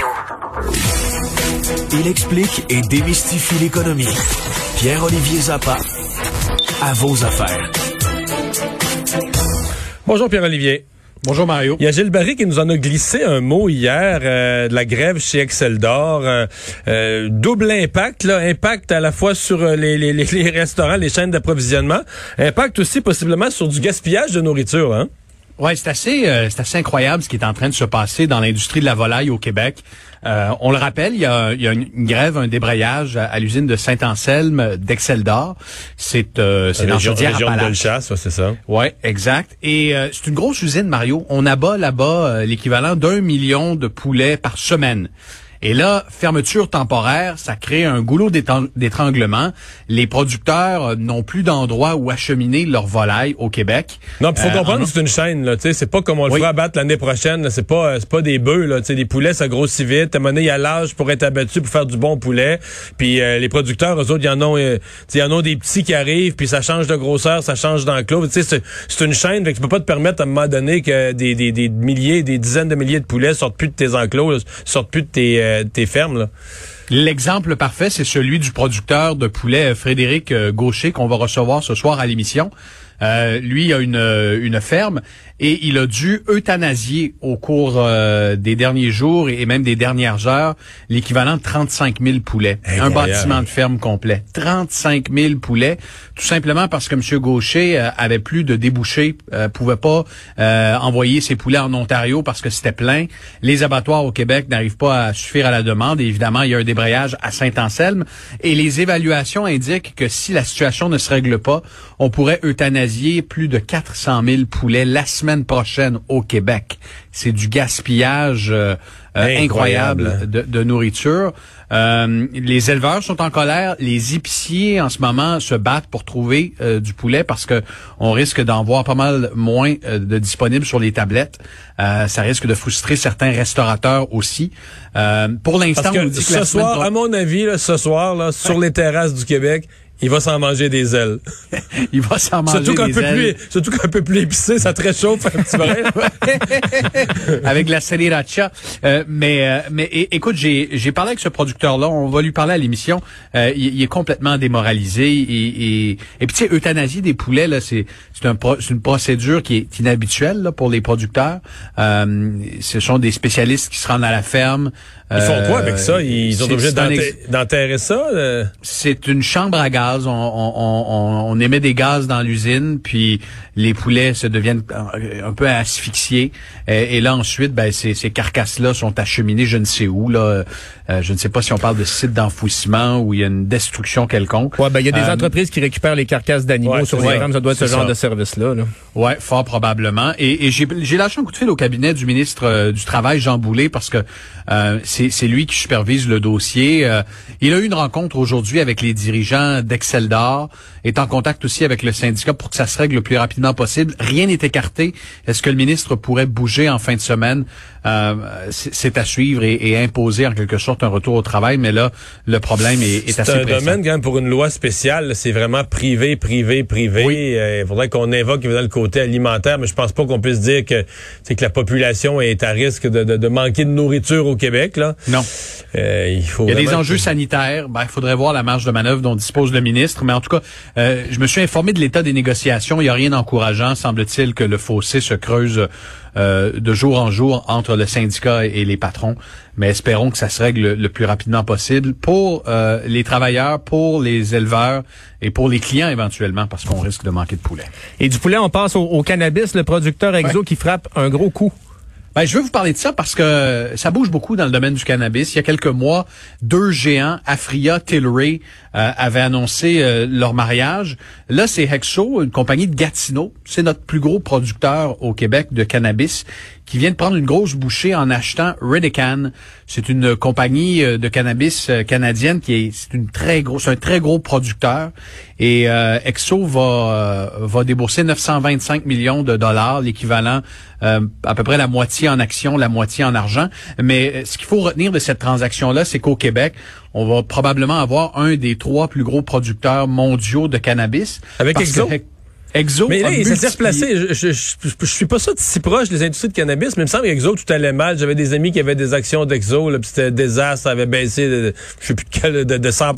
Radio. Il explique et démystifie l'économie. Pierre-Olivier Zappa, à vos affaires. Bonjour Pierre-Olivier. Bonjour Mario. Il y a Gilles Barry qui nous en a glissé un mot hier euh, de la grève chez Excel d'Or. Euh, euh, double impact, là, impact à la fois sur les, les, les restaurants, les chaînes d'approvisionnement, impact aussi possiblement sur du gaspillage de nourriture. Hein? Ouais, c'est assez, c'est assez incroyable ce qui est en train de se passer dans l'industrie de la volaille au Québec. on le rappelle, il y a, il y a une, grève, un débrayage à, l'usine de Saint-Anselme d'Excel d'Or. C'est euh, c'est dans de chasse, c'est ça. Ouais, exact. Et c'est une grosse usine, Mario. On abat là-bas l'équivalent d'un million de poulets par semaine. Et là, fermeture temporaire, ça crée un goulot d'étranglement. Les producteurs euh, n'ont plus d'endroit où acheminer leur volaille au Québec. Non, il faut euh, comprendre c'est une chaîne. Là, c'est pas comme on le fera abattre l'année prochaine. C'est pas, euh, c'est pas des bœufs. Là, des poulets, ça grossit vite. À un moment donné, il y a l'âge pour être abattu pour faire du bon poulet. Puis les producteurs, eux autres, il y en ont, y en ont des petits qui arrivent. Puis ça change de grosseur, ça change d'enclos. C'est, c'est une chaîne. Fait que tu peux pas te permettre à un moment donné que des, des, des milliers, des dizaines de milliers de poulets sortent plus de tes enclos, sortent plus de tes euh, tes fermes. L'exemple parfait, c'est celui du producteur de poulet Frédéric euh, Gaucher qu'on va recevoir ce soir à l'émission. Euh, lui a une, une ferme et il a dû euthanasier au cours euh, des derniers jours et même des dernières heures l'équivalent de 35 000 poulets. Un bâtiment de ferme complet. 35 000 poulets, tout simplement parce que M. Gaucher euh, avait plus de débouchés, euh, pouvait pas euh, envoyer ses poulets en Ontario parce que c'était plein. Les abattoirs au Québec n'arrivent pas à suffire à la demande. Et évidemment, il y a un débrayage à Saint-Anselme. Et les évaluations indiquent que si la situation ne se règle pas, on pourrait euthanasier plus de 400 000 poulets la semaine prochaine au Québec. C'est du gaspillage euh, euh, incroyable, de, nourriture. Euh, les éleveurs sont en colère. Les épiciers en ce moment se battent pour trouver du poulet parce que on risque d'en voir pas mal moins de disponibles sur les tablettes. ça risque de frustrer certains restaurateurs aussi. pour l'instant, ce soir, à mon avis, ce soir, là, sur les terrasses du Québec, il va s'en manger des ailes. il va s'en manger surtout des ailes. Plus, surtout qu'un peu plus épicé, ça te réchauffe un petit peu. avec la sriracha. Euh, mais euh, mais écoute, j'ai j'ai parlé avec ce producteur-là. On va lui parler à l'émission. Euh, il, est complètement démoralisé. Et, et, et puis tu sais, euthanasie des poulets, là, c'est c'est un une procédure qui est inhabituelle là, pour les producteurs. Euh, ce sont des spécialistes qui se rendent à la ferme. Ils font quoi avec ça? Ils sont obligés d'enterrer ça? C'est une chambre à gaz on, on, on, émet des gaz dans l'usine, puis les poulets se deviennent un peu asphyxiés. Et, là ensuite, ben, ces, ces carcasses-là sont acheminées je ne sais où. Là, euh, je ne sais pas si on parle de site d'enfouissement où il y a une destruction quelconque. Ouais, ben il y a des euh, entreprises qui récupèrent les carcasses d'animaux sur les. Ça doit être ce genre de service-là. Là. Ouais, fort probablement. Et, et j'ai lâché un coup de fil au cabinet du ministre euh, du Travail, Jean Boulet, parce que c'est lui qui supervise le dossier. il a eu une rencontre aujourd'hui avec les dirigeants d'Or, est en contact aussi avec le syndicat pour que ça se règle le plus rapidement possible. Rien n'est écarté. Est-ce que le ministre pourrait bouger en fin de semaine? c'est à suivre et, et imposer en quelque sorte un retour au travail, mais là, le problème est, est, assez C'est un domaine, quand même, pour une loi spéciale, c'est vraiment privé, privé, privé. Oui. Euh, il faudrait qu'on évoque le côté alimentaire, mais je pense pas qu'on puisse dire que c'est que la population est à risque de, de, de, manquer de nourriture au Québec. Là. Non. Euh, il, faut il y a des enjeux sanitaires. Ben, il faudrait voir la marge de manœuvre dont dispose le ministre. Mais en tout cas, euh, je me suis informé de l'état des négociations. Il n'y a rien d'encourageant. Semble-t-il que le fossé se creuse euh, de jour en jour entre le syndicat et les patrons. Mais espérons que ça se règle le, plus rapidement possible pour euh, les travailleurs, pour les éleveurs et pour les clients éventuellement, parce qu'on risque de manquer de poulet. Et du poulet, on passe au, cannabis, le producteur Exo qui frappe un gros coup. Ben, je veux vous parler de ça parce que ça bouge beaucoup dans le domaine du cannabis. Il y a quelques mois, deux géants, Afria, Tilray, euh, avaient annoncé euh, leur mariage. Là, c'est Hexo, une compagnie de Gatineau. C'est notre plus gros producteur au Québec de cannabis qui vient de prendre une grosse bouchée en achetant Redecan. C'est une compagnie euh, de cannabis euh, canadienne qui est, c'est une très gros, un très gros producteur. Et euh, Exo va va débourser 925 millions de dollars, l'équivalent à peu près la moitié en actions, la moitié en argent. Mais ce qu'il faut retenir de cette transaction-là, c'est qu'au Québec, on va probablement avoir un des trois plus gros producteurs mondiaux de cannabis. Avec Exo? Exo Mais là, il s'est replacé. Je, je, je, je suis pas ça si proche des industries de cannabis, mais il me semble qu'Exo, tout allait mal. J'avais des amis qui avaient des actions d'Exo, puis c'était désastre, ça avait baissé de, je sais plus de, quel, de, de 100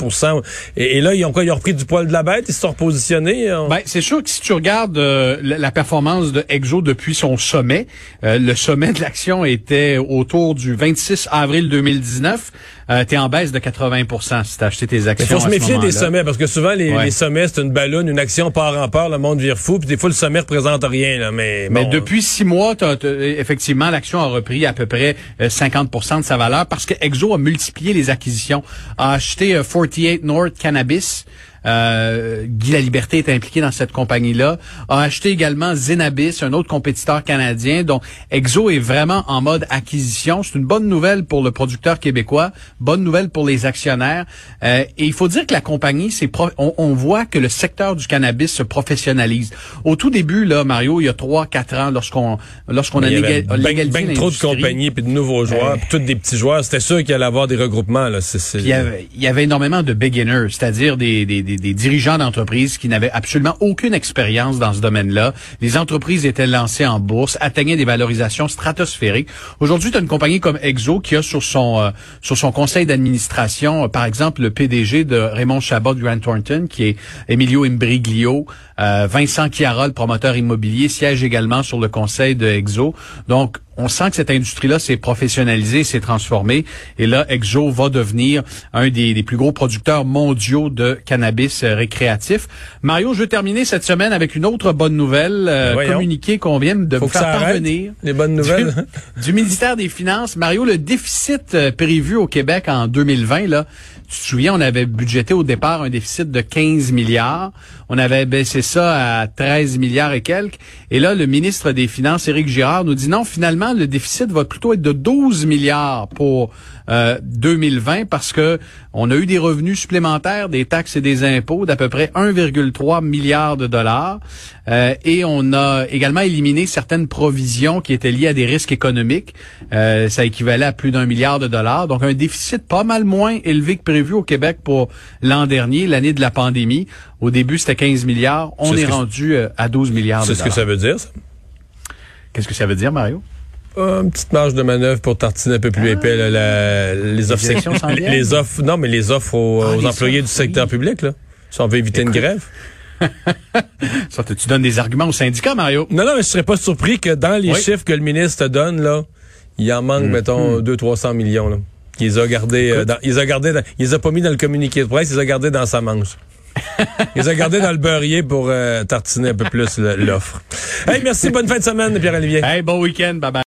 et, et là, ils ont quoi? Ils ont repris du poil de la bête, ils se sont repositionnés. on- Ben, c'est sûr que si tu regardes euh, la, la performance de Exo depuis son sommet, euh, le sommet de l'action était autour du 26 avril 2019. Euh, t'es en baisse de 80% si t'as acheté tes Il actions. faut se méfier des sommets parce que souvent les, Ouais. les sommets c'est une ballonne, une action part en part, le monde vire fou, puis des fois le sommet représente rien là, mais Mais bon, depuis six mois, effectivement, l'action a repris à peu près euh, 50% de sa valeur parce que Exo a multiplié les acquisitions, a acheté euh, 48 North Cannabis. Euh, Guy Laliberté est impliqué dans cette compagnie-là. A acheté également Zenabis, un autre compétiteur canadien. Donc, Exo est vraiment en mode acquisition. C'est une bonne nouvelle pour le producteur québécois, bonne nouvelle pour les actionnaires. Euh, et il faut dire que la compagnie, c'est pro- on, on voit que le secteur du cannabis se professionnalise. Au tout début, là, Mario, il y a trois, quatre ans, lorsqu'on lorsqu'on a ben- légalisé ben trop de compagnies puis de nouveaux joueurs, Euh, puis tous des petits joueurs, c'était sûr qu'il allait avoir des regroupements là. Puis il y avait, il y avait énormément de beginners, c'est-à-dire des, des, des, des dirigeants d'entreprises qui n'avaient absolument aucune expérience dans ce domaine-là. Les entreprises étaient lancées en bourse, atteignaient des valorisations stratosphériques. Aujourd'hui, tu as une compagnie comme Exo qui a sur son euh, sur son conseil d'administration, euh, par exemple, le PDG de Raymond Chabot Grant Thornton, qui est Emilio Imbriglio, euh, Vincent Chiara, le promoteur immobilier, siège également sur le conseil de Exo. Donc, on sent que cette industrie-là s'est professionnalisée, s'est transformée. Et là, Exo va devenir un des, des plus gros producteurs mondiaux de cannabis euh, récréatif. Mario, je veux terminer cette semaine avec une autre bonne nouvelle, euh, Ben voyons. communiqué qu'on vient de Faut ça faire parvenir. les bonnes nouvelles. Du, du ministère des Finances. Mario, le déficit euh, prévu au Québec en 2020, là, tu te souviens, on avait budgété au départ un déficit de 15 milliards. On avait baissé ça à 13 milliards et quelques. Et là, le ministre des Finances, Éric Girard, nous dit non, finalement, le déficit va plutôt être de 12 milliards pour euh, 2020 parce que on a eu des revenus supplémentaires, des taxes et des impôts d'à peu près 1,3 milliard de dollars. Euh, et on a également éliminé certaines provisions qui étaient liées à des risques économiques. Euh, ça équivalait à plus d'un milliard de dollars. Donc un déficit pas mal moins élevé que prévu au Québec pour l'an dernier, l'année de la pandémie. Au début, c'était 15 milliards. On est rendu euh, à 12 milliards C'est ce que ça veut dire. Ça? Qu'est-ce que ça veut dire, Mario? Euh, Une petite marge de manœuvre pour tartiner un peu plus épais là, la- les offres. les, offres, non, mais les offres aux, Ah, aux les employés du secteur oui. public là. Si on veut éviter une grève. Ça, tu donnes des arguments aux syndicats, Mario. Non, non, mais je serais pas surpris que dans les Oui. chiffres que le ministre donne, là, il en manque, mettons, 200-300 millions, là. Il les a gardés, euh, dans, il les a gardés, dans- il les a pas mis dans le communiqué de presse, il les a gardés dans sa manche. il les a gardés dans le beurrier pour euh, tartiner un peu plus l'offre. Hey, merci, bonne fin de semaine, Pierre-Olivier. Hey, bon week-end, bye bye.